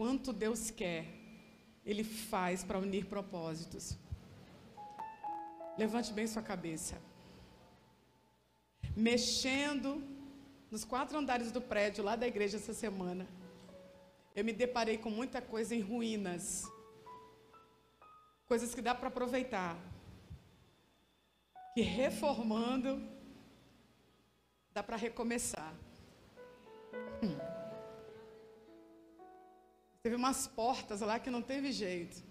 quanto Deus quer, Ele faz para unir propósitos. Levante bem sua cabeça. Mexendo nos quatro andares do prédio lá da igreja essa semana, eu me deparei com muita coisa em ruínas. Coisas que dá para aproveitar. Que reformando, dá para recomeçar. Hum. Teve umas portas lá que não teve jeito.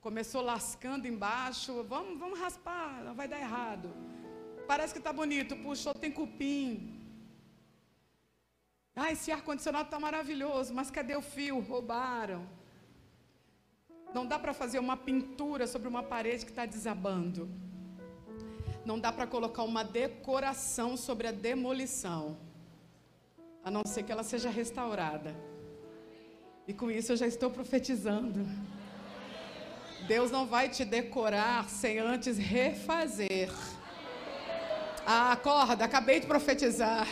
Começou lascando embaixo, vamos, vamos raspar, não vai dar errado. Parece que está bonito, puxou, tem cupim. Ah, esse ar-condicionado está maravilhoso, mas cadê o fio? Roubaram. Não dá para fazer uma pintura sobre uma parede que está desabando. Não dá para colocar uma decoração sobre a demolição, a não ser que ela seja restaurada. E com isso eu já estou profetizando. Deus não vai te decorar sem antes refazer. Ah, acorda, acabei de profetizar.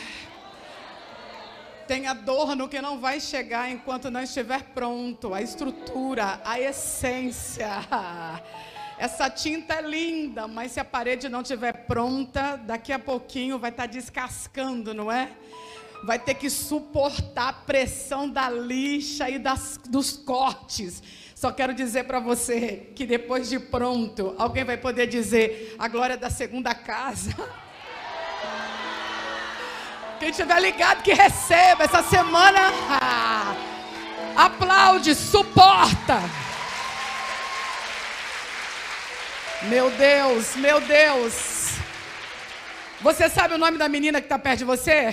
Tem adorno que não vai chegar enquanto não estiver pronto. A estrutura, a essência. Essa tinta é linda, mas se a parede não estiver pronta, daqui a pouquinho vai estar descascando, não é? Vai ter que suportar a pressão da lixa e das, dos cortes. Só quero dizer para você que depois de pronto, alguém vai poder dizer a glória da segunda casa. Quem estiver ligado que receba essa semana, ah, aplaude, suporta. Meu Deus, meu Deus. Você sabe o nome da menina que está perto de você?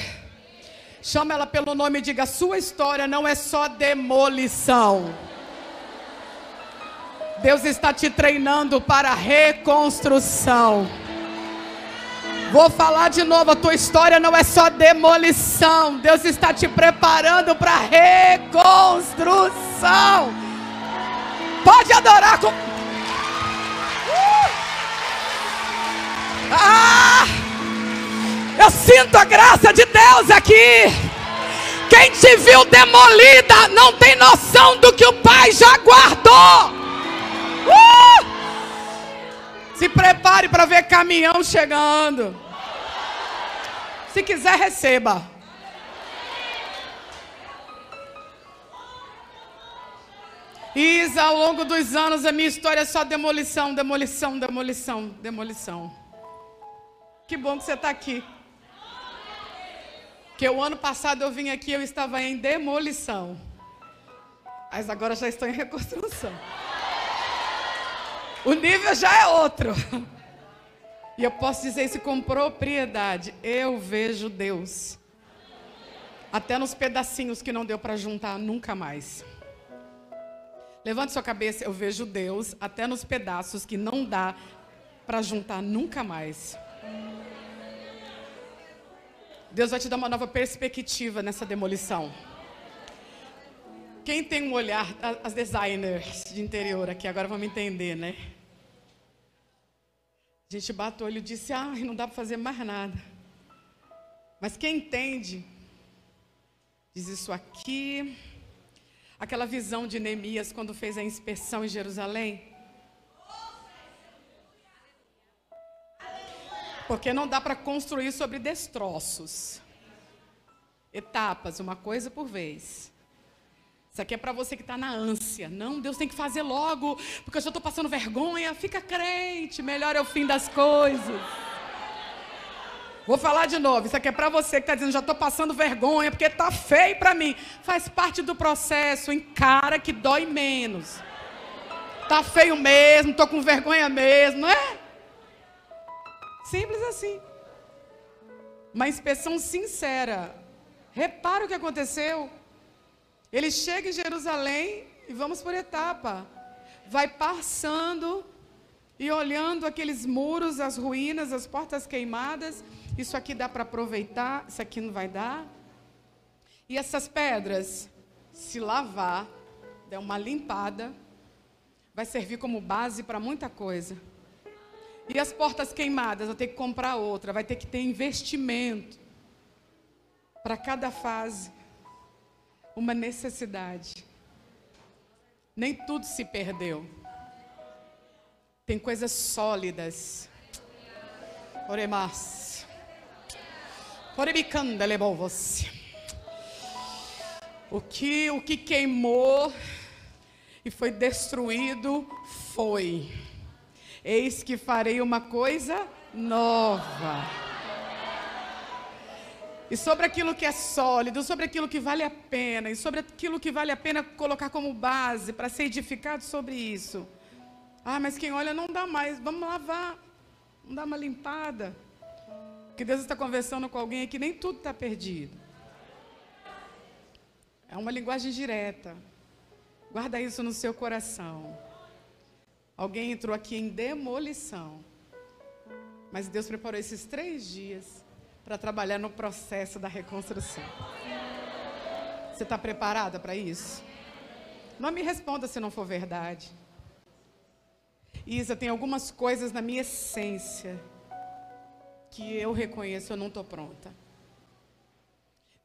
Chama ela pelo nome e diga: sua história não é só demolição. Deus está te treinando para reconstrução. Vou falar de novo, a tua história não é só demolição. Deus está te preparando para reconstrução. Pode adorar com uh! Ah! Eu sinto a graça de Deus aqui. Quem te viu demolida não tem noção do que o Pai já guardou. Uh! Se prepare para ver caminhão chegando. Se quiser, receba. Isa, ao longo dos anos, a minha história é só demolição, demolição, demolição, demolição. Que bom que você está aqui. Que o ano passado eu vim aqui, eu estava em demolição. Mas agora já estou em reconstrução. O nível já é outro. E eu posso dizer isso com propriedade. Eu vejo Deus. Até nos pedacinhos que não deu para juntar nunca mais. Levante sua cabeça, eu vejo Deus até nos pedaços que não dá para juntar nunca mais. Deus vai te dar uma nova perspectiva nessa demolição. Quem tem um olhar, as designers de interior aqui, agora vão entender, né? A gente bate o olho e disse, ah, não dá para fazer mais nada. Mas quem entende, diz isso aqui. Aquela visão de Neemias quando fez a inspeção em Jerusalém. Porque não dá para construir sobre destroços. Etapas, uma coisa por vez. Isso aqui é para você que está na ânsia. Não, Deus tem que fazer logo, porque eu já estou passando vergonha. Fica crente, melhor é o fim das coisas. Vou falar de novo. Isso aqui é para você que está dizendo, já estou passando vergonha, porque está feio para mim. Faz parte do processo, encara que dói menos. Está feio mesmo, estou com vergonha mesmo, não é? Simples assim. Uma inspeção sincera. Repara o que aconteceu. Ele chega em Jerusalém e vamos por etapa. Vai passando e olhando aqueles muros, as ruínas, as portas queimadas. Isso aqui dá para aproveitar, isso aqui não vai dar. E essas pedras, se lavar, der uma limpada, vai servir como base para muita coisa. E as portas queimadas, vai ter que comprar outra, vai ter que ter investimento para cada fase uma necessidade. Nem tudo se perdeu. Tem coisas sólidas. Oremas. Orebicanda levou você. O que, o que queimou e foi destruído foi. Eis que farei uma coisa nova. E sobre aquilo que é sólido, sobre aquilo que vale a pena, e sobre aquilo que vale a pena colocar como base para ser edificado sobre isso. Ah, mas quem olha não dá mais, vamos lavar, vamos dar uma limpada. Que Deus está conversando com alguém que nem tudo está perdido. É uma linguagem direta. Guarda isso no seu coração. Alguém entrou aqui em demolição. Mas Deus preparou esses três dias para trabalhar no processo da reconstrução. Você está preparada para isso? Não me responda se não for verdade. Isa, tem algumas coisas na minha essência que eu reconheço, eu não estou pronta.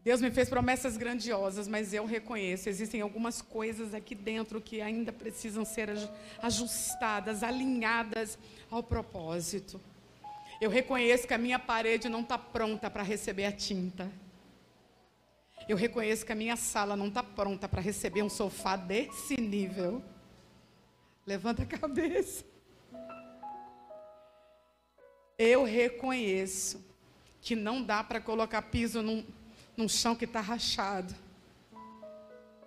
Deus me fez promessas grandiosas, mas eu reconheço, existem algumas coisas aqui dentro que ainda precisam ser ajustadas, alinhadas ao propósito. Eu reconheço que a minha parede não está pronta para receber a tinta. Eu reconheço que a minha sala não está pronta para receber um sofá desse nível. Levanta a cabeça. Eu reconheço que não dá para colocar piso num num chão que está rachado.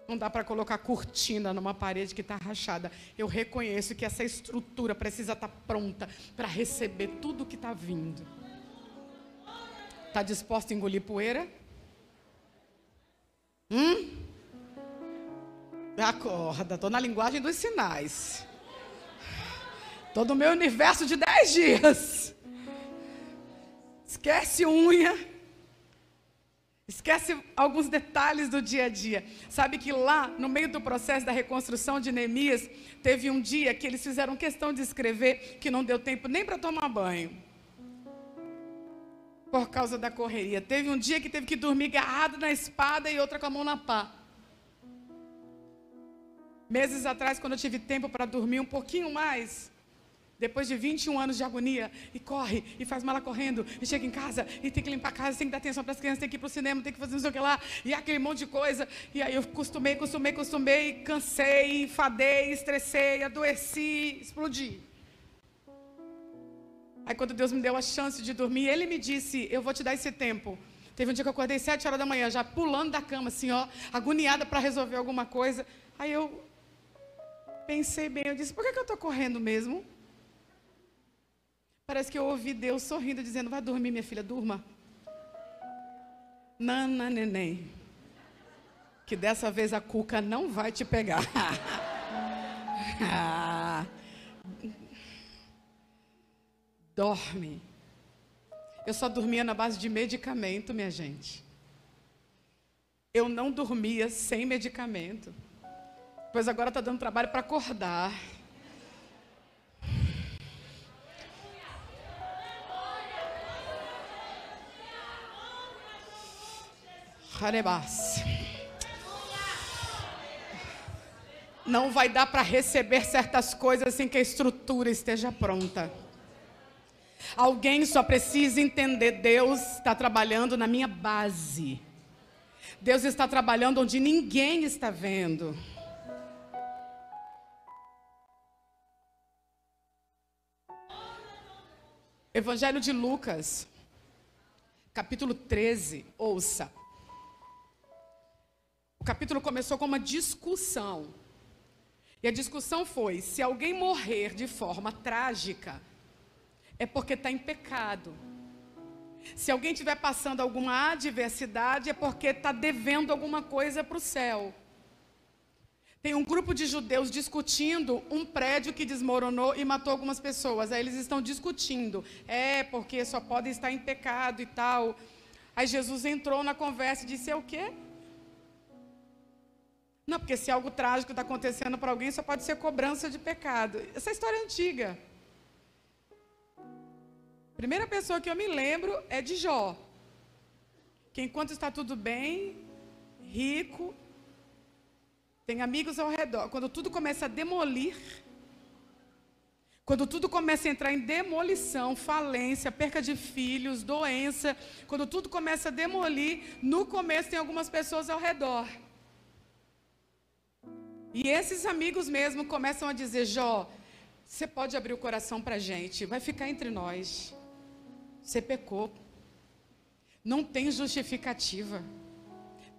Não dá para colocar cortina numa parede que está rachada. Eu reconheço que essa estrutura precisa estar tá pronta para receber tudo que está vindo. Está disposto a engolir poeira? Hum? Acorda, estou na linguagem dos sinais. Estou no meu universo de dez dias. Esquece unha Esquece alguns detalhes do dia a dia. Sabe que lá, no meio do processo da reconstrução de Neemias, teve um dia que eles fizeram questão de escrever que não deu tempo nem para tomar banho. Por causa da correria. Teve um dia que teve que dormir agarrado na espada e outra com a mão na pá. Meses atrás, quando eu tive tempo para dormir um pouquinho mais, depois de 21 anos de agonia, e corre, e faz mala correndo, e chega em casa, e tem que limpar a casa, tem que dar atenção para as crianças, tem que ir para o cinema, tem que fazer não sei o que lá, e aquele monte de coisa. E aí eu costumei, costumei, costumei, cansei, enfadei, estressei, adoeci, explodi. Aí quando Deus me deu a chance de dormir, Ele me disse, eu vou te dar esse tempo. Teve um dia que eu acordei sete horas da manhã, já pulando da cama, assim, ó, agoniada para resolver alguma coisa. Aí eu pensei bem, eu disse, por que, que eu estou correndo mesmo? Parece que eu ouvi Deus sorrindo, dizendo: Vai dormir, minha filha, durma. Nana, neném. Que dessa vez a cuca não vai te pegar. Dorme. Eu só dormia na base de medicamento, minha gente. Eu não dormia sem medicamento. Pois agora está dando trabalho para acordar. Não vai dar para receber certas coisas sem que a estrutura esteja pronta. Alguém só precisa entender: Deus está trabalhando na minha base. Deus está trabalhando onde ninguém está vendo. Evangelho de Lucas, capítulo 13, ouça capítulo começou com uma discussão. E a discussão foi: se alguém morrer de forma trágica, é porque está em pecado. Se alguém estiver passando alguma adversidade, é porque está devendo alguma coisa para o céu. Tem um grupo de judeus discutindo um prédio que desmoronou e matou algumas pessoas. Aí eles estão discutindo. É, porque só podem estar em pecado e tal. Aí Jesus entrou na conversa e disse: É o quê? Não, porque se algo trágico está acontecendo para alguém, só pode ser cobrança de pecado. Essa história é antiga. Primeira pessoa que eu me lembro é de Jó. Que enquanto está tudo bem, rico, Tem amigos ao redor. Quando tudo começa a demolir, quando tudo começa a entrar em demolição, falência, perca de filhos, doença, quando tudo começa a demolir, no começo tem algumas pessoas ao redor. E esses amigos mesmo começam a dizer: Jó, você pode abrir o coração para a gente, vai ficar entre nós. Você pecou. Não tem justificativa.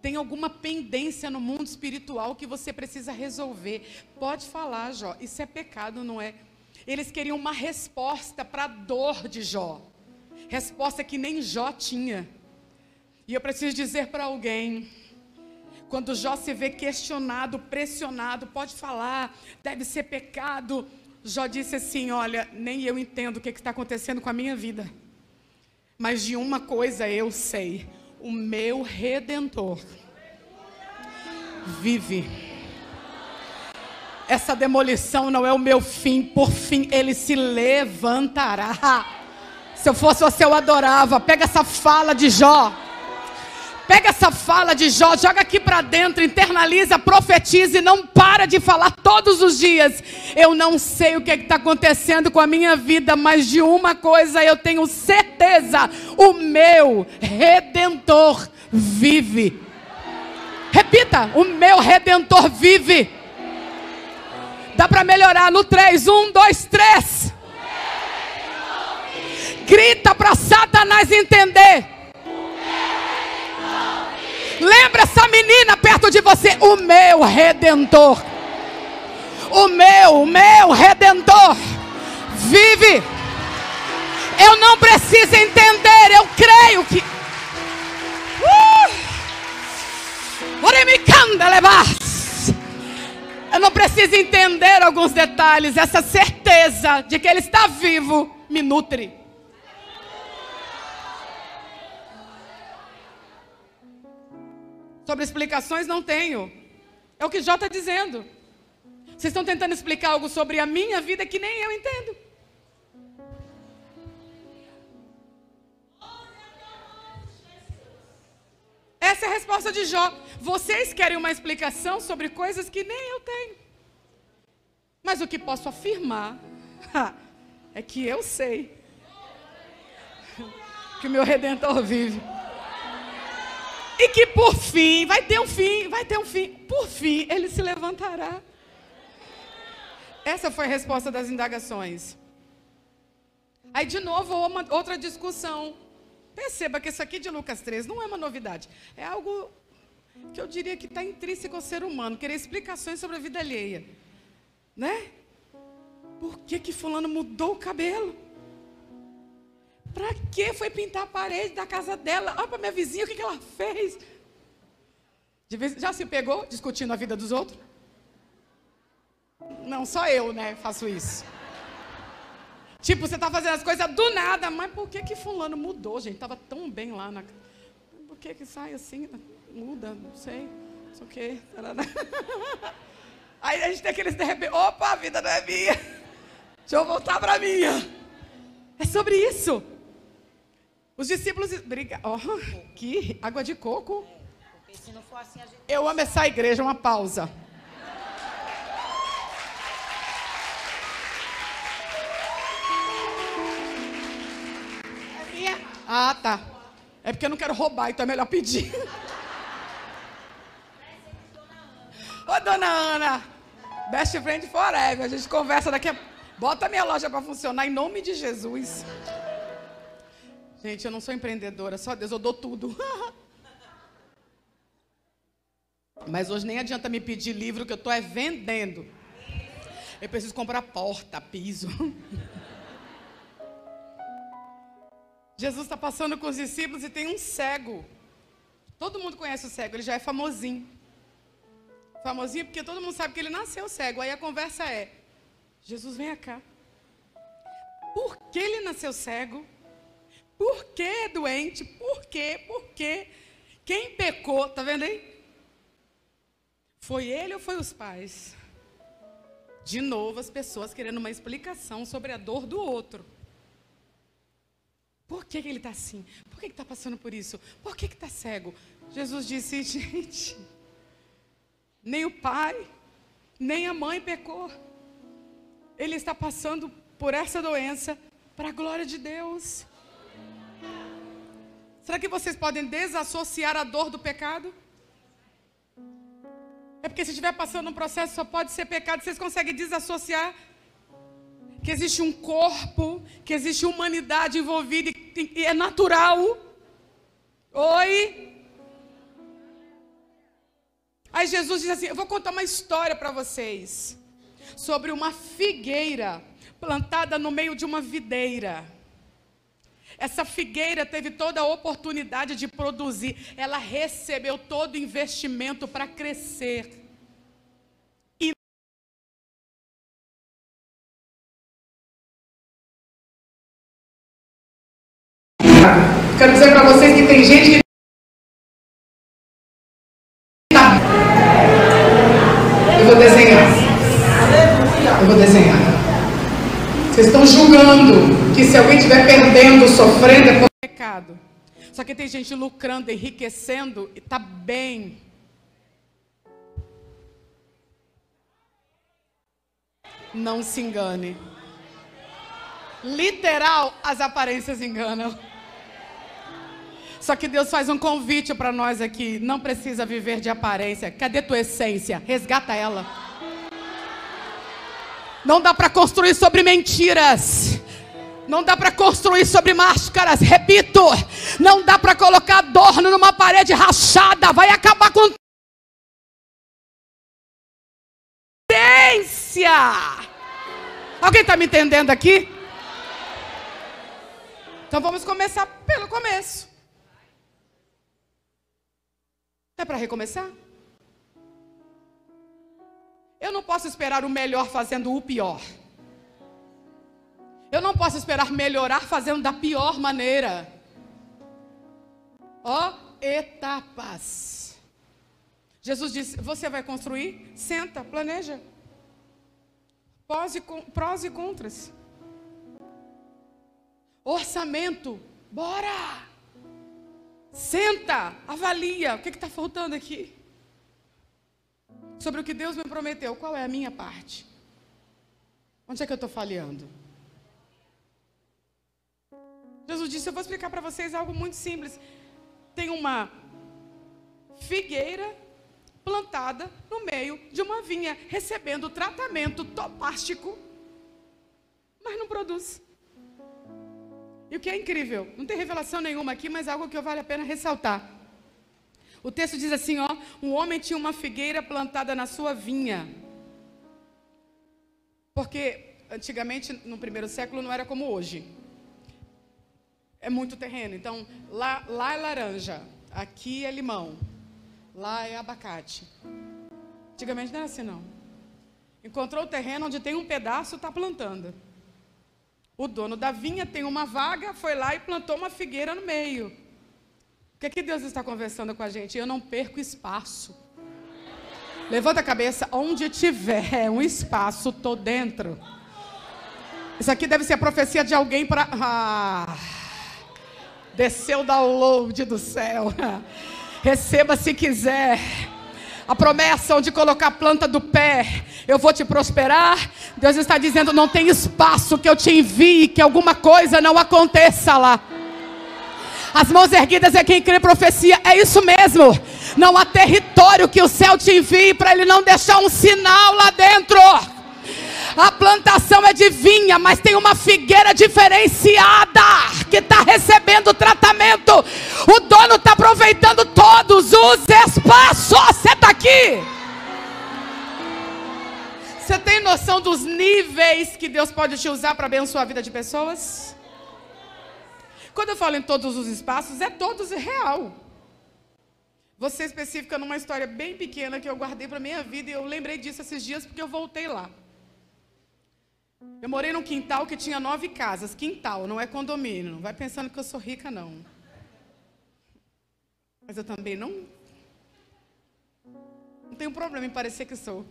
Tem alguma pendência no mundo espiritual que você precisa resolver. Pode falar, Jó. Isso é pecado, não é? Eles queriam uma resposta para a dor de Jó. Resposta que nem Jó tinha. E eu preciso dizer para alguém: quando Jó se vê questionado, pressionado, pode falar, deve ser pecado. Jó disse assim: Olha, nem eu entendo o que está acontecendo com a minha vida. Mas de uma coisa eu sei: o meu redentor vive. Essa demolição não é o meu fim, por fim ele se levantará. Se eu fosse você, eu adorava. Pega essa fala de Jó. Pega essa fala de Jó, joga aqui para dentro, internaliza, profetiza e não para de falar todos os dias. Eu não sei o que está acontecendo com a minha vida, mas de uma coisa eu tenho certeza: o meu redentor vive. Repita: o meu redentor vive. Dá para melhorar no 3, 1, 2, 3. Grita para Satanás entender. Lembra essa menina perto de você, o meu redentor. O meu, o meu redentor vive. Eu não preciso entender, eu creio que. Uh! Eu não preciso entender alguns detalhes. Essa certeza de que Ele está vivo me nutre. Sobre explicações não tenho. É o que Jó está dizendo. Vocês estão tentando explicar algo sobre a minha vida que nem eu entendo. Essa é a resposta de Jó. Vocês querem uma explicação sobre coisas que nem eu tenho. Mas o que posso afirmar é que eu sei que o meu redentor vive. E que por fim, vai ter um fim, vai ter um fim. Por fim, ele se levantará. Essa foi a resposta das indagações. Aí, de novo, uma, outra discussão. Perceba que isso aqui de Lucas 3 não é uma novidade. É algo que eu diria que está intrínseco ao ser humano. Querer explicações sobre a vida alheia. Né? Por que, que fulano mudou o cabelo? Para que foi pintar a parede da casa dela? Olha para minha vizinha o que, que ela fez. Vez, já se pegou discutindo a vida dos outros? Não, só eu, né, faço isso. Tipo, você está fazendo as coisas do nada, mas por que que fulano mudou, gente? Tava tão bem lá na Por que que sai assim? Muda, não sei. Não sei o quê. Aí a gente tem aqueles de repente, opa, a vida não é minha. Deixa eu voltar para minha. É sobre isso. Os discípulos. Briga, oh, que água de coco. Assim, gente... Eu amo essa igreja, uma pausa. Ah, tá. É porque eu não quero roubar, então é melhor pedir. Ô, dona Ana, best friend forever. A gente conversa daqui a... Bota a minha loja para funcionar em nome de Jesus. Gente, eu não sou empreendedora, só Deus, eu dou tudo. Mas hoje nem adianta me pedir livro que eu estou é vendendo. Eu preciso comprar porta, piso. Jesus está passando com os discípulos e tem um cego. Todo mundo conhece o cego, ele já é famosinho. Famosinho porque todo mundo sabe que ele nasceu cego. Aí a conversa é: Jesus, vem cá. Por que ele nasceu cego? Por que doente? Por quê? Por quê? Quem pecou? Tá vendo aí? Foi ele ou foi os pais? De novo, as pessoas querendo uma explicação sobre a dor do outro. Por que, que ele está assim? Por que está passando por isso? Por que está cego? Jesus disse, gente, nem o pai, nem a mãe pecou. Ele está passando por essa doença para a glória de Deus. Será que vocês podem desassociar a dor do pecado? É porque se estiver passando um processo só pode ser pecado. Vocês conseguem desassociar que existe um corpo, que existe humanidade envolvida e, e é natural. Oi? Aí Jesus diz assim: Eu vou contar uma história para vocês sobre uma figueira plantada no meio de uma videira. Essa figueira teve toda a oportunidade de produzir, ela recebeu todo o investimento para crescer. E Quero dizer para vocês que tem gente que sofrendo, é por pecado. Só que tem gente lucrando, enriquecendo e está bem. Não se engane. Literal, as aparências enganam. Só que Deus faz um convite para nós aqui. Não precisa viver de aparência. Cadê tua essência? Resgata ela. Não dá para construir sobre mentiras. Não dá para construir sobre máscaras. Repito, não dá para colocar adorno numa parede rachada. Vai acabar com essência. Alguém está me entendendo aqui? Então vamos começar pelo começo. É para recomeçar? Eu não posso esperar o melhor fazendo o pior. Eu não posso esperar melhorar fazendo da pior maneira. Ó, oh, etapas. Jesus disse: Você vai construir? Senta, planeja. Prós e, prós e contras. Orçamento, bora! Senta, avalia. O que está faltando aqui? Sobre o que Deus me prometeu. Qual é a minha parte? Onde é que eu estou falhando? Jesus disse: Eu vou explicar para vocês algo muito simples. Tem uma figueira plantada no meio de uma vinha, recebendo tratamento topástico, mas não produz. E o que é incrível, não tem revelação nenhuma aqui, mas algo que vale a pena ressaltar. O texto diz assim, ó, um homem tinha uma figueira plantada na sua vinha. Porque antigamente, no primeiro século, não era como hoje. É muito terreno. Então, lá, lá é laranja, aqui é limão, lá é abacate. Antigamente não era assim, não. Encontrou o terreno onde tem um pedaço, está plantando. O dono da vinha tem uma vaga, foi lá e plantou uma figueira no meio. O que, é que Deus está conversando com a gente? Eu não perco espaço. Levanta a cabeça, onde tiver um espaço, estou dentro. Isso aqui deve ser a profecia de alguém para. Ah, desceu o download do céu. Receba se quiser. A promessa onde colocar a planta do pé, eu vou te prosperar. Deus está dizendo: não tem espaço que eu te envie, que alguma coisa não aconteça lá. As mãos erguidas é quem crê profecia, é isso mesmo. Não há território que o céu te envie para ele não deixar um sinal lá dentro. A plantação é de vinha, mas tem uma figueira diferenciada que está recebendo tratamento. O dono está aproveitando todos os espaços. Você está aqui? Você tem noção dos níveis que Deus pode te usar para abençoar a vida de pessoas? Quando eu falo em todos os espaços, é todos real. Você específica numa história bem pequena que eu guardei para minha vida e eu lembrei disso esses dias porque eu voltei lá. Eu morei num quintal que tinha nove casas. Quintal, não é condomínio. Não vai pensando que eu sou rica, não. Mas eu também não. Não tenho problema em parecer que sou.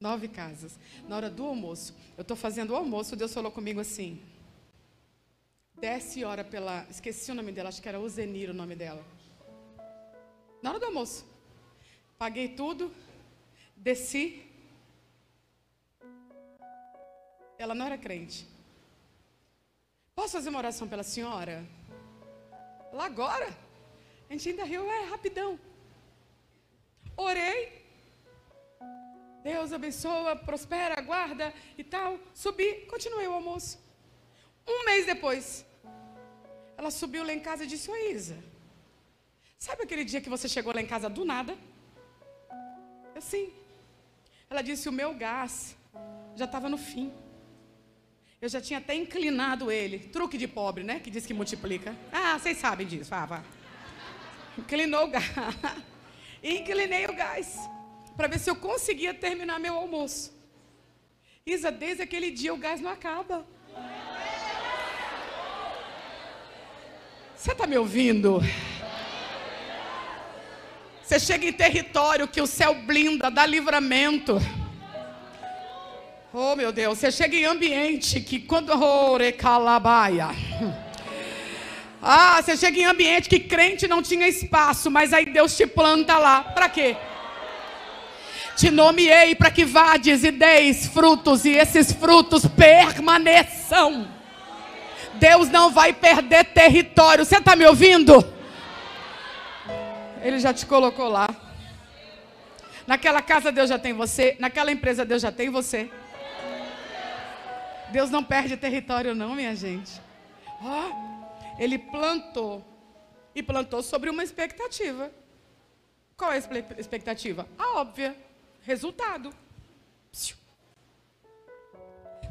Nove casas. Na hora do almoço, eu estou fazendo o almoço, Deus falou comigo assim. Desce e ora pela. Esqueci o nome dela, acho que era Ozenir o nome dela. Na hora do almoço. Paguei tudo, desci. Ela não era crente. Posso fazer uma oração pela senhora? Lá agora? A gente ainda riu, é rapidão. Orei. Deus abençoa, prospera, guarda e tal. Subi, continuei o almoço. Um mês depois, ela subiu lá em casa e disse: Ô Isa, sabe aquele dia que você chegou lá em casa do nada? Eu sim. Ela disse: O meu gás já estava no fim. Eu já tinha até inclinado ele. Truque de pobre, né? Que diz que multiplica. Ah, vocês sabem disso. Vá, vá. Inclinou o gás. Inclinei o gás. Para ver se eu conseguia terminar meu almoço. Isa, desde aquele dia o gás não acaba. Você está me ouvindo? Você chega em território que o céu blinda, dá livramento. Oh, meu Deus, você chega em ambiente que quando. Oh, recalabaia. Ah, você chega em ambiente que crente não tinha espaço, mas aí Deus te planta lá. Para quê? Te nomeei para que vades e deis frutos, e esses frutos permaneçam. Deus não vai perder território. Você está me ouvindo? Ele já te colocou lá. Naquela casa Deus já tem você. Naquela empresa Deus já tem você. Deus não perde território, não, minha gente. Oh, ele plantou. E plantou sobre uma expectativa. Qual é a expectativa? A óbvia. Resultado.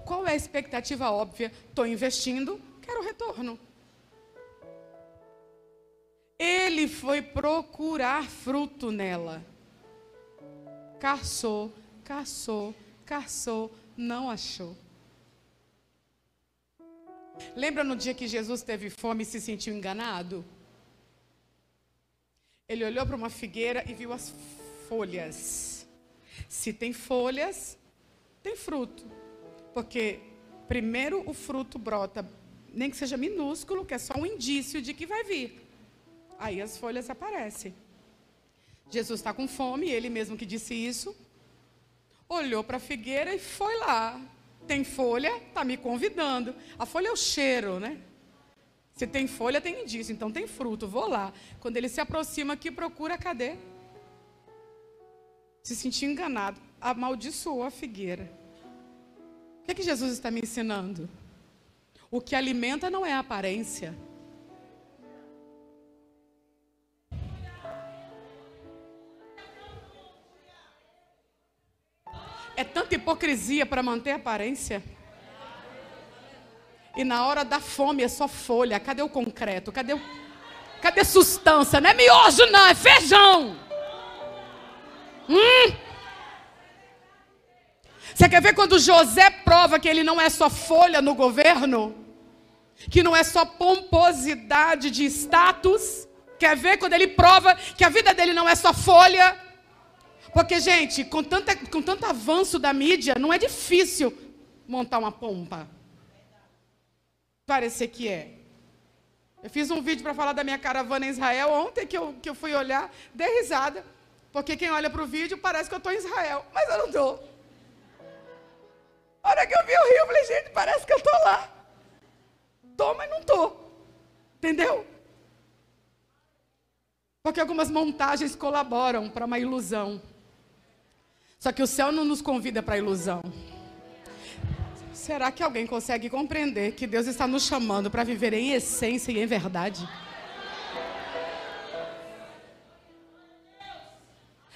Qual é a expectativa óbvia? Estou investindo, quero retorno. Ele foi procurar fruto nela. Caçou, caçou, caçou, não achou. Lembra no dia que Jesus teve fome e se sentiu enganado? Ele olhou para uma figueira e viu as folhas. Se tem folhas, tem fruto. Porque primeiro o fruto brota, nem que seja minúsculo, que é só um indício de que vai vir. Aí as folhas aparecem. Jesus está com fome, ele mesmo que disse isso, olhou para a figueira e foi lá. Tem folha, está me convidando. A folha é o cheiro, né? Se tem folha, tem indício, então tem fruto, vou lá. Quando ele se aproxima aqui, procura, cadê? Se sentiu enganado, amaldiçoou a figueira. O que, é que Jesus está me ensinando? O que alimenta não é a aparência. É tanta hipocrisia para manter a aparência. E na hora da fome é só folha. Cadê o concreto? Cadê o... Cadê sustância? Não é miojo, não, é feijão. Hum? Você quer ver quando José prova que ele não é só folha no governo? Que não é só pomposidade de status? Quer ver quando ele prova que a vida dele não é só folha? Porque, gente, com, tanta, com tanto avanço da mídia, não é difícil montar uma pompa. Parecer que é. Eu fiz um vídeo para falar da minha caravana em Israel ontem que eu, que eu fui olhar, dei risada. Porque quem olha para o vídeo parece que eu estou em Israel, mas eu não estou. A hora que eu vi o rio, eu falei, gente, parece que eu estou lá. Estou, mas não estou. Entendeu? Porque algumas montagens colaboram para uma ilusão. Só que o céu não nos convida para ilusão. Será que alguém consegue compreender que Deus está nos chamando para viver em essência e em verdade?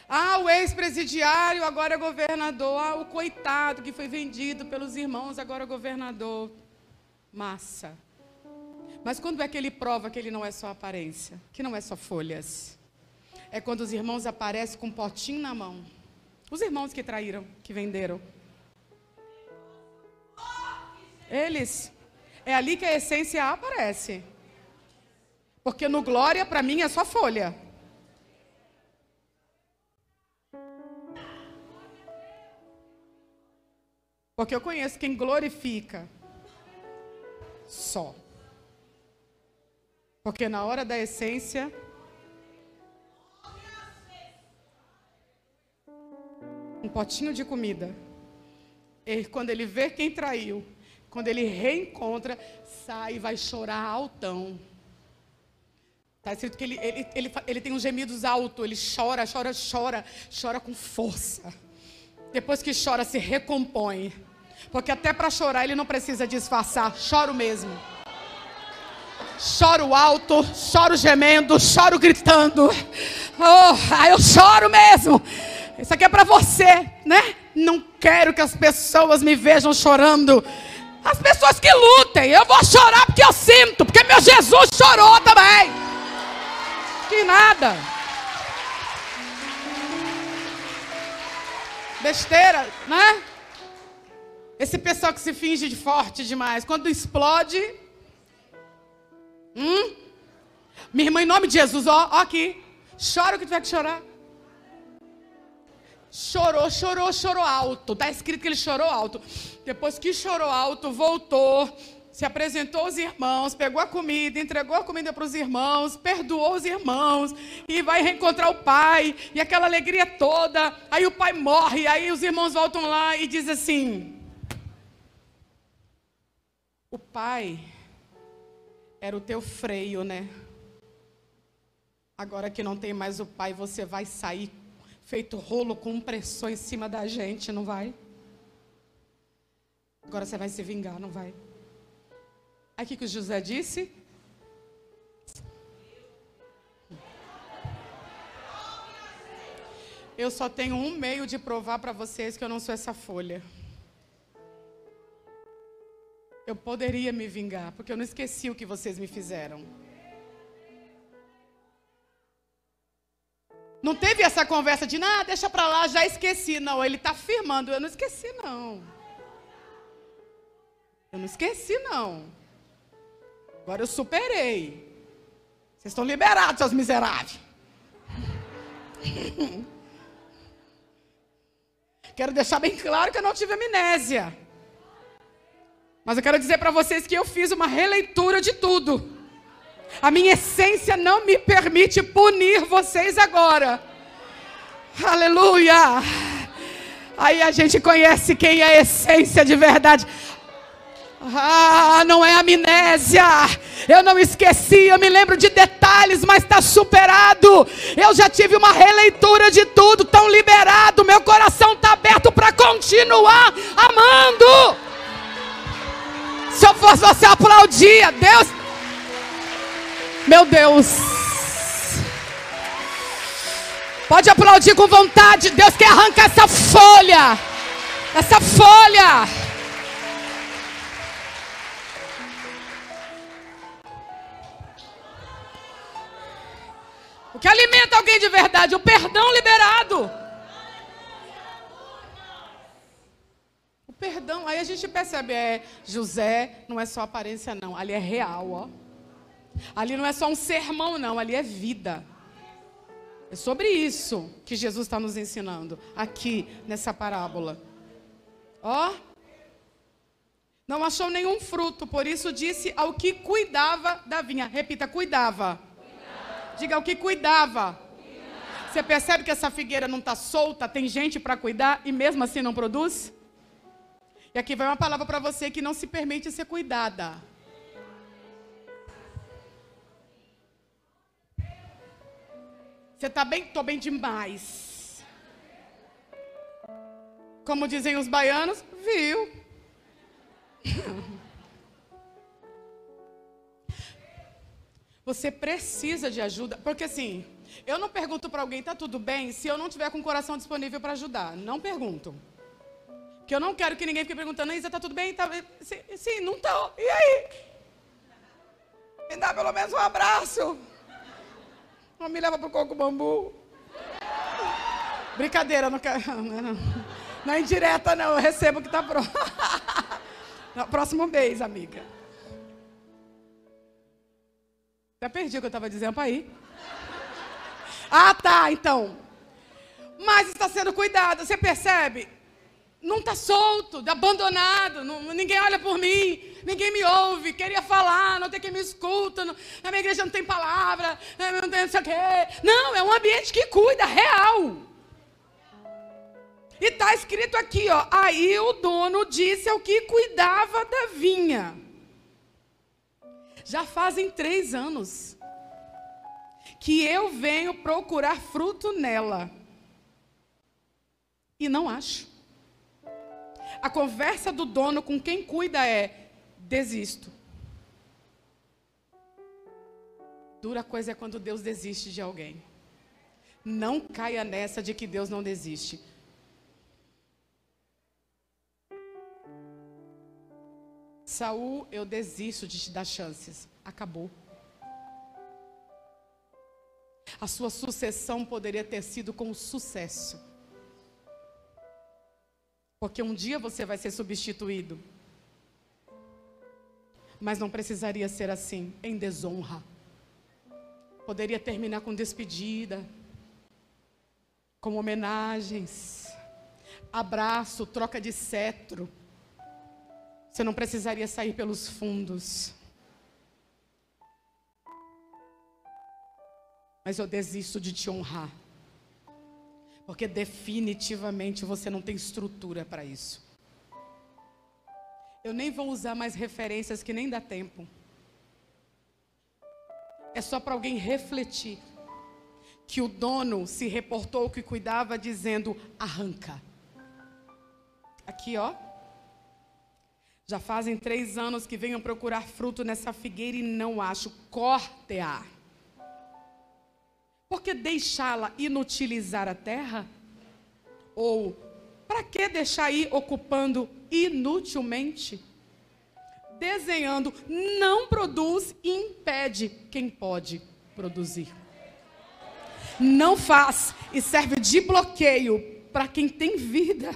Ah, o ex-presidiário agora é governador. Ah, o coitado que foi vendido pelos irmãos agora é governador. Massa. Mas quando é que ele prova que ele não é só aparência? Que não é só folhas? É quando os irmãos aparecem com um potinho na mão os irmãos que traíram, que venderam. Eles. É ali que a essência aparece. Porque no glória, para mim, é só folha. Porque eu conheço quem glorifica só. Porque na hora da essência, um potinho de comida. E quando ele vê quem traiu, quando ele reencontra, sai e vai chorar altão. Está escrito que ele, ele, ele, ele tem uns gemidos altos, ele chora, chora, chora, chora com força. Depois que chora, se recompõe. Porque até para chorar ele não precisa disfarçar, choro mesmo. Choro alto, choro gemendo, choro gritando. Oh, eu choro mesmo. Isso aqui é para você, né? Não quero que as pessoas me vejam chorando. As pessoas que lutem, eu vou chorar porque eu sinto, porque meu Jesus chorou também. Que nada. Besteira, né? Esse pessoal que se finge de forte demais, quando explode. Hum? Minha irmã, em nome de Jesus, ó, ó aqui. Chora o que tiver que chorar. Chorou, chorou, chorou alto. Está escrito que ele chorou alto. Depois que chorou alto, voltou, se apresentou aos irmãos, pegou a comida, entregou a comida para os irmãos, perdoou os irmãos e vai reencontrar o pai. E aquela alegria toda. Aí o pai morre, aí os irmãos voltam lá e dizem assim: O pai era o teu freio, né? Agora que não tem mais o pai, você vai sair feito rolo com pressão em cima da gente, não vai? Agora você vai se vingar, não vai? Aí o que, que o José disse? Eu só tenho um meio de provar para vocês que eu não sou essa folha. Eu poderia me vingar, porque eu não esqueci o que vocês me fizeram. Não teve essa conversa de, ah, deixa para lá, já esqueci. Não, ele está afirmando, eu não esqueci, não. Eu não esqueci, não. Agora eu superei. Vocês estão liberados, seus miseráveis. quero deixar bem claro que eu não tive amnésia. Mas eu quero dizer para vocês que eu fiz uma releitura de tudo. A minha essência não me permite punir vocês agora. Aleluia! Aí a gente conhece quem é a essência de verdade. Ah, não é amnésia. Eu não esqueci, eu me lembro de detalhes, mas está superado. Eu já tive uma releitura de tudo, tão liberado. Meu coração está aberto para continuar amando. Se eu fosse você aplaudia, Deus meu Deus. Pode aplaudir com vontade. Deus quer arrancar essa folha. Essa folha. O que alimenta alguém de verdade? O perdão liberado. O perdão. Aí a gente percebe, é, José não é só aparência, não. Ali é real, ó. Ali não é só um sermão, não, ali é vida. É sobre isso que Jesus está nos ensinando aqui nessa parábola. Ó, não achou nenhum fruto, por isso disse ao que cuidava da vinha. Repita, cuidava. cuidava. Diga ao que cuidava. cuidava. Você percebe que essa figueira não está solta, tem gente para cuidar e mesmo assim não produz? E aqui vai uma palavra para você que não se permite ser cuidada. Você está bem? Estou bem demais. Como dizem os baianos, viu? Você precisa de ajuda, porque assim, eu não pergunto para alguém, tá tudo bem, se eu não tiver com o coração disponível para ajudar. Não pergunto. Porque eu não quero que ninguém fique perguntando, Isa, tá tudo bem? Tá... Sim, sim, não tá. E aí? Me dá pelo menos um abraço. Não me leva pro coco bambu. Brincadeira, não quero. Não, não. não é indireta, não. Eu recebo que tá pronto. Próximo mês, amiga. Já perdi o que eu estava dizendo para ir. Ah, tá, então. Mas está sendo cuidado. Você percebe? Não está solto, abandonado, não, ninguém olha por mim, ninguém me ouve, queria falar, não tem quem me escuta, não, na minha igreja não tem palavra, não tem não sei o quê. Não, é um ambiente que cuida, real. E está escrito aqui, ó. Aí o dono disse ao que cuidava da vinha. Já fazem três anos que eu venho procurar fruto nela. E não acho. A conversa do dono com quem cuida é: desisto. Dura coisa é quando Deus desiste de alguém. Não caia nessa de que Deus não desiste. Saul, eu desisto de te dar chances. Acabou. A sua sucessão poderia ter sido com sucesso. Porque um dia você vai ser substituído. Mas não precisaria ser assim, em desonra. Poderia terminar com despedida, com homenagens, abraço, troca de cetro. Você não precisaria sair pelos fundos. Mas eu desisto de te honrar. Porque definitivamente você não tem estrutura para isso. Eu nem vou usar mais referências que nem dá tempo. É só para alguém refletir que o dono se reportou que cuidava dizendo: arranca. Aqui, ó. Já fazem três anos que venho procurar fruto nessa figueira e não acho. Corte-a. Por que deixá-la inutilizar a terra? Ou para que deixar ir ocupando inutilmente? desenhando não produz e impede quem pode produzir. Não faz e serve de bloqueio para quem tem vida.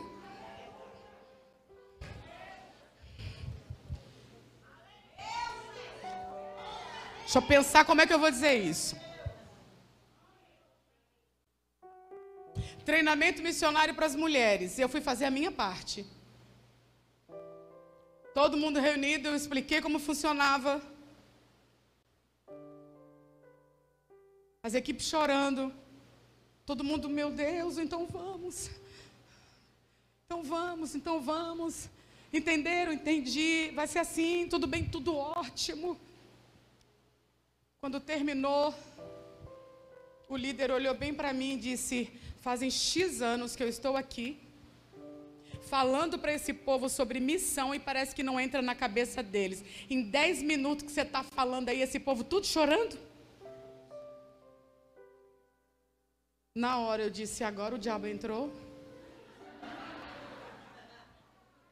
Deixa eu pensar como é que eu vou dizer isso. Treinamento missionário para as mulheres. Eu fui fazer a minha parte. Todo mundo reunido, eu expliquei como funcionava. As equipes chorando. Todo mundo, meu Deus, então vamos. Então vamos, então vamos. Entenderam? Entendi. Vai ser assim, tudo bem, tudo ótimo. Quando terminou, o líder olhou bem para mim e disse: Fazem X anos que eu estou aqui falando para esse povo sobre missão e parece que não entra na cabeça deles. Em dez minutos que você está falando aí, esse povo tudo chorando. Na hora eu disse: agora o diabo entrou.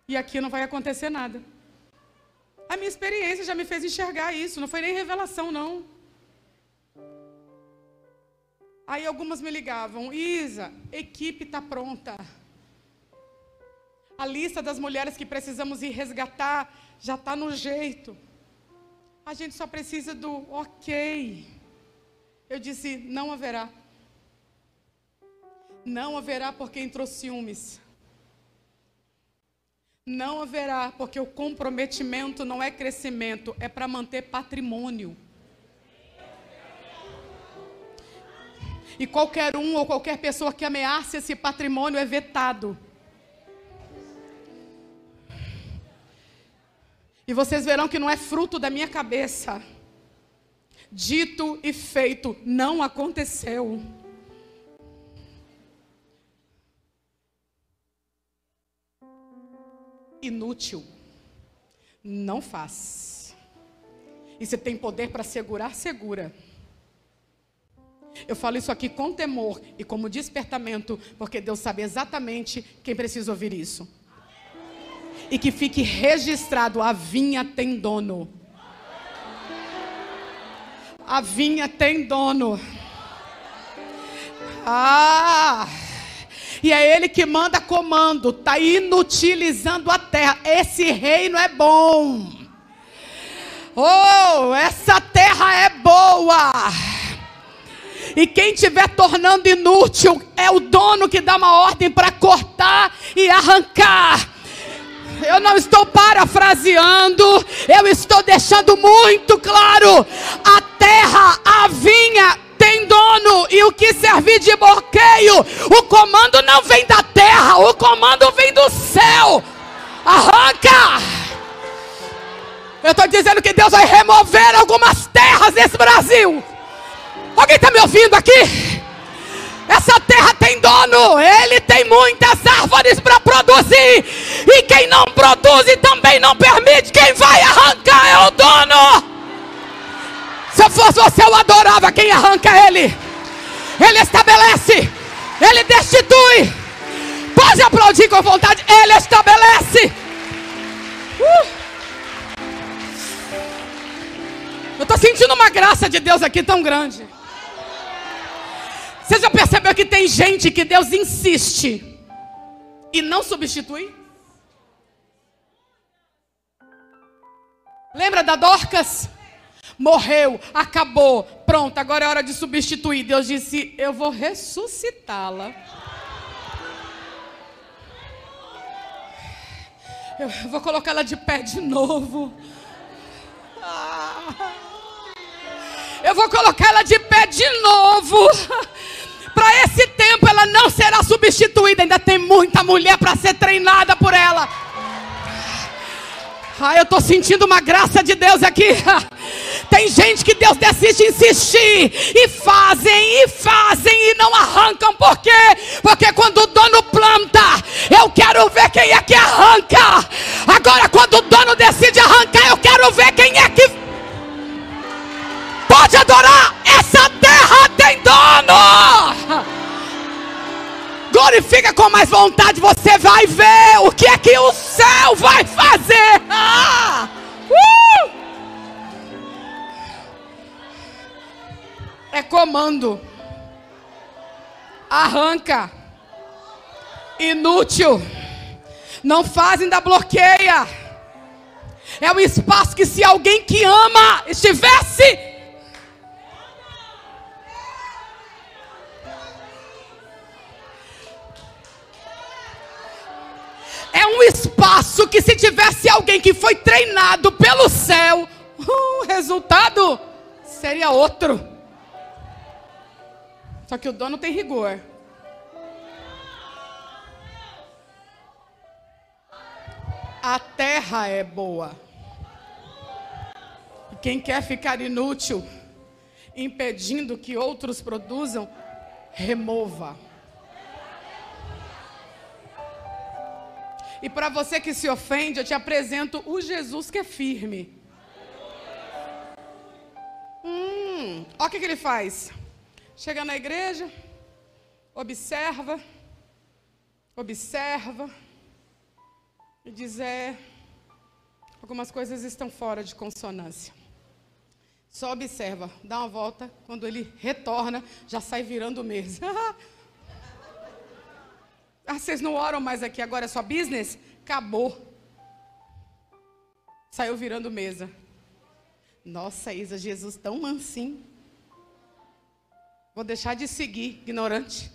E aqui não vai acontecer nada. A minha experiência já me fez enxergar isso, não foi nem revelação, não. Aí algumas me ligavam, Isa, equipe está pronta. A lista das mulheres que precisamos ir resgatar já está no jeito. A gente só precisa do ok. Eu disse: não haverá. Não haverá porque entrou ciúmes. Não haverá porque o comprometimento não é crescimento, é para manter patrimônio. E qualquer um ou qualquer pessoa que ameace esse patrimônio é vetado. E vocês verão que não é fruto da minha cabeça. Dito e feito, não aconteceu. Inútil. Não faz. E se tem poder para segurar, segura. Eu falo isso aqui com temor e como despertamento, porque Deus sabe exatamente quem precisa ouvir isso e que fique registrado: a vinha tem dono. A vinha tem dono. Ah! E é ele que manda comando, está inutilizando a terra. Esse reino é bom. Oh, essa terra é boa. E quem estiver tornando inútil é o dono que dá uma ordem para cortar e arrancar eu não estou parafraseando, eu estou deixando muito claro: a terra, a vinha, tem dono e tenho que servir de bloqueio. O comando não vem da terra, o comando vem do céu. Arranca! Eu estou dizendo que Deus vai remover algumas terras nesse Brasil. Alguém está me ouvindo aqui? Essa terra tem dono, ele tem muitas árvores para produzir. E quem não produz e também não permite, quem vai arrancar é o dono. Se eu fosse você, eu adorava quem arranca ele. Ele estabelece, ele destitui. Pode aplaudir com vontade, ele estabelece. Uh. Eu estou sentindo uma graça de Deus aqui tão grande. Você já percebeu que tem gente que Deus insiste e não substitui? Lembra da Dorcas? Morreu, acabou, pronto, agora é hora de substituir. Deus disse: Eu vou ressuscitá-la. Eu vou colocá-la de pé de novo. Eu vou colocar ela de pé de novo. Para esse tempo ela não será substituída. Ainda tem muita mulher para ser treinada por ela. Ah, eu estou sentindo uma graça de Deus aqui. Tem gente que Deus decide insistir e fazem e fazem e não arrancam. Por quê? Porque quando o dono planta, eu quero ver quem é que arranca. Agora, quando o dono decide arrancar, eu quero ver quem é que pode adorar. Essa terra tem dono. Glorifica com mais vontade, você vai ver o que é que o céu vai fazer. Ah! Uh! É comando. Arranca. Inútil. Não faz, ainda bloqueia. É um espaço que se alguém que ama estivesse é um espaço que se tivesse alguém que foi treinado pelo céu, o resultado seria outro. Só que o dono tem rigor. A terra é boa. Quem quer ficar inútil, impedindo que outros produzam, remova. E para você que se ofende, eu te apresento o Jesus que é firme. Hum, olha o que, que ele faz. Chega na igreja, observa, observa, e diz: é, algumas coisas estão fora de consonância. Só observa, dá uma volta, quando ele retorna, já sai virando mesa. Ah, vocês não oram mais aqui, agora é só business? Acabou. Saiu virando mesa. Nossa, Isa, Jesus tão mansinho. Vou deixar de seguir, ignorante.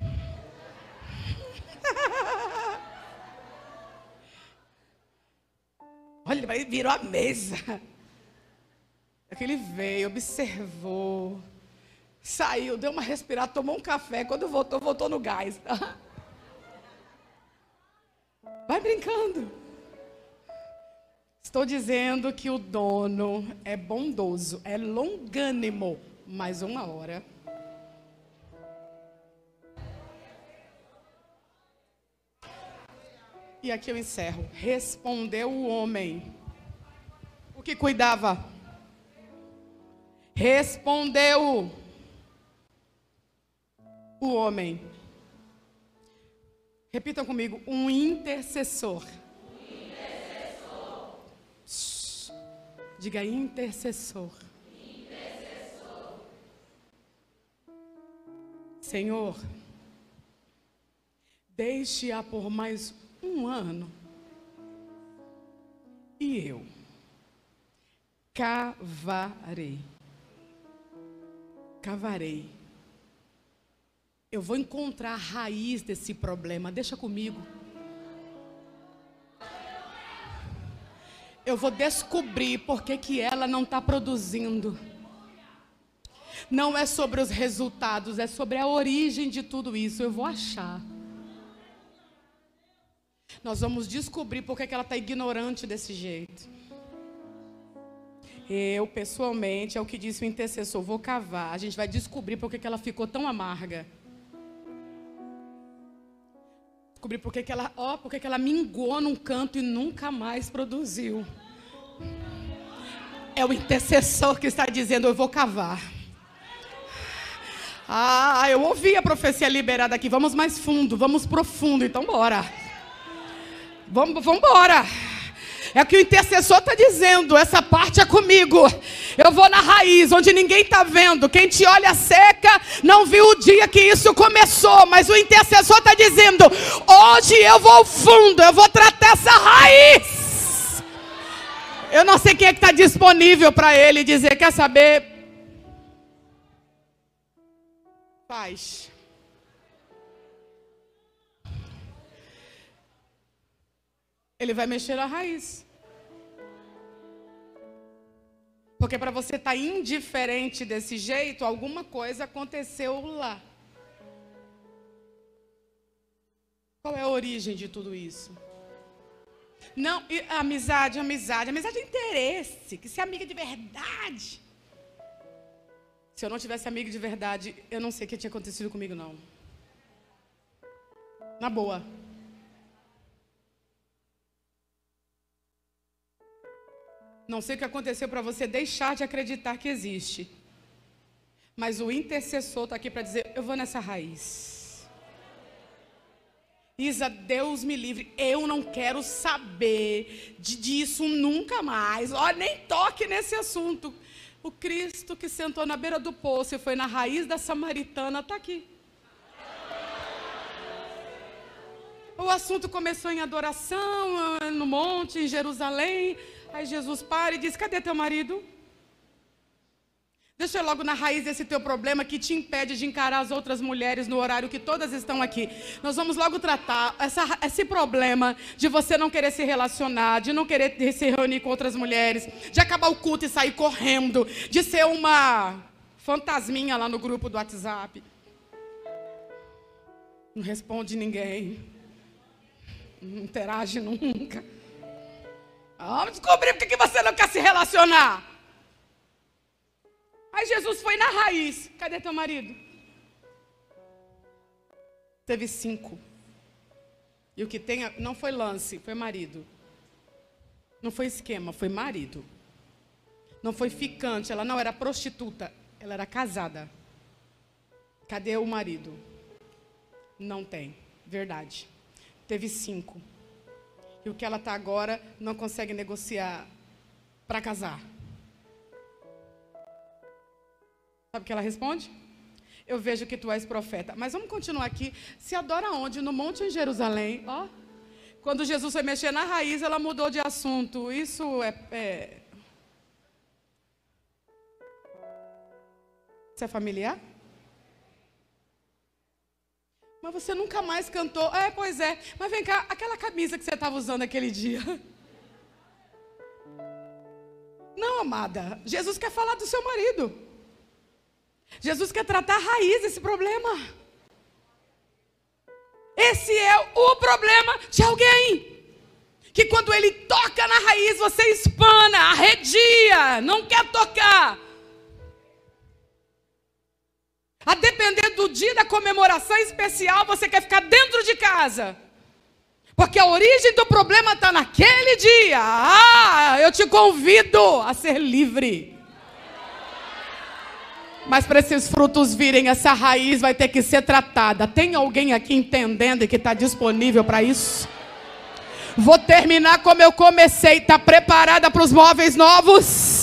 Olha, virou a mesa. Aquele veio, observou, saiu, deu uma respirada, tomou um café. Quando voltou, voltou no gás. Vai brincando. Estou dizendo que o dono é bondoso, é longânimo. Mais uma hora. E aqui eu encerro. Respondeu o homem. O que cuidava? Respondeu o homem. Repitam comigo: um intercessor. intercessor. Diga intercessor. intercessor. Senhor, deixe-a por mais um ano. E eu cavarei. Cavarei eu vou encontrar a raiz desse problema. Deixa comigo. Eu vou descobrir por que, que ela não está produzindo. Não é sobre os resultados, é sobre a origem de tudo isso. Eu vou achar. Nós vamos descobrir por que ela está ignorante desse jeito. Eu, pessoalmente, é o que disse o intercessor, vou cavar. A gente vai descobrir por que ela ficou tão amarga. Descobrir por que ela, ó, por que ela mingou num canto e nunca mais produziu. É o intercessor que está dizendo, eu vou cavar. Ah, eu ouvi a profecia liberada aqui. Vamos mais fundo, vamos profundo. Então, bora. Vamos, vamos embora. É o que o intercessor está dizendo. Essa parte é comigo. Eu vou na raiz, onde ninguém está vendo. Quem te olha seca não viu o dia que isso começou. Mas o intercessor está dizendo: hoje eu vou ao fundo, eu vou tratar essa raiz. Eu não sei quem é que está disponível para ele dizer: quer saber? Paz. Ele vai mexer na raiz. Porque para você estar tá indiferente desse jeito, alguma coisa aconteceu lá. Qual é a origem de tudo isso? Não, amizade, amizade. Amizade é interesse. Que se é amiga de verdade. Se eu não tivesse amigo de verdade, eu não sei o que tinha acontecido comigo, não. Na boa. Não sei o que aconteceu para você deixar de acreditar que existe. Mas o intercessor está aqui para dizer: eu vou nessa raiz. Isa, Deus me livre. Eu não quero saber de, disso nunca mais. Olha, nem toque nesse assunto. O Cristo que sentou na beira do poço e foi na raiz da samaritana está aqui. O assunto começou em adoração, no monte, em Jerusalém. Aí Jesus para e diz: Cadê teu marido? Deixa eu logo na raiz desse teu problema que te impede de encarar as outras mulheres no horário que todas estão aqui. Nós vamos logo tratar essa, esse problema de você não querer se relacionar, de não querer se reunir com outras mulheres, de acabar o culto e sair correndo, de ser uma fantasminha lá no grupo do WhatsApp. Não responde ninguém. Não interage nunca. Vamos descobrir por que você não quer se relacionar. Aí Jesus foi na raiz. Cadê teu marido? Teve cinco. E o que tem não foi lance, foi marido. Não foi esquema, foi marido. Não foi ficante, ela não era prostituta, ela era casada. Cadê o marido? Não tem, verdade. Teve cinco. E o que ela está agora não consegue negociar para casar. Sabe o que ela responde? Eu vejo que tu és profeta. Mas vamos continuar aqui. Se adora onde? No monte em Jerusalém. Ó. Quando Jesus foi mexer na raiz, ela mudou de assunto. Isso é, é... Isso é familiar? Mas você nunca mais cantou. É, pois é. Mas vem cá, aquela camisa que você estava usando aquele dia. Não, amada. Jesus quer falar do seu marido. Jesus quer tratar a raiz desse problema. Esse é o problema de alguém. Que quando ele toca na raiz, você espana, arredia, não quer tocar. A depender do dia da comemoração especial, você quer ficar dentro de casa. Porque a origem do problema está naquele dia. Ah, eu te convido a ser livre. Mas para esses frutos virem, essa raiz vai ter que ser tratada. Tem alguém aqui entendendo e que está disponível para isso? Vou terminar como eu comecei. Está preparada para os móveis novos?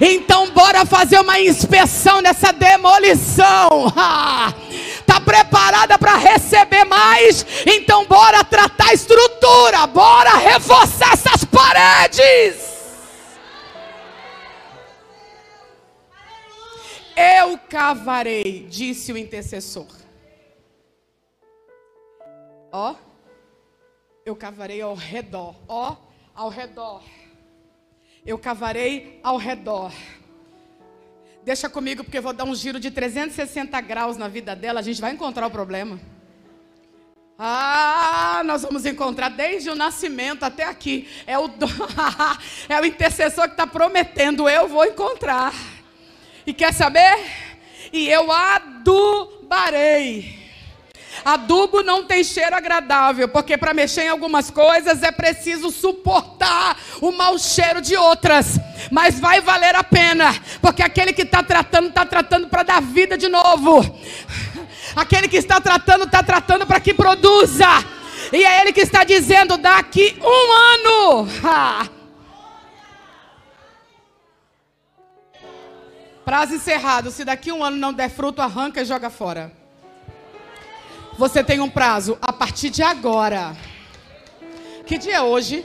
Então, bora fazer uma inspeção nessa demolição. Está preparada para receber mais? Então, bora tratar a estrutura. Bora reforçar essas paredes. Eu cavarei, disse o intercessor. Ó, eu cavarei ao redor. Ó, ao redor eu cavarei ao redor. Deixa comigo, porque eu vou dar um giro de 360 graus na vida dela. A gente vai encontrar o problema. Ah, nós vamos encontrar desde o nascimento até aqui. É o, é o intercessor que está prometendo: eu vou encontrar. E quer saber? E eu adubarei. Adubo não tem cheiro agradável, porque para mexer em algumas coisas é preciso suportar o mau cheiro de outras. Mas vai valer a pena, porque aquele que está tratando, está tratando para dar vida de novo. Aquele que está tratando, está tratando para que produza. E é Ele que está dizendo: daqui um ano. Ha. Prazo encerrado. Se daqui um ano não der fruto, arranca e joga fora. Você tem um prazo a partir de agora. Que dia é hoje?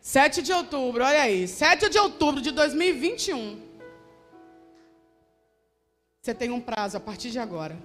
7 de outubro, olha aí. 7 de outubro de 2021. Você tem um prazo a partir de agora.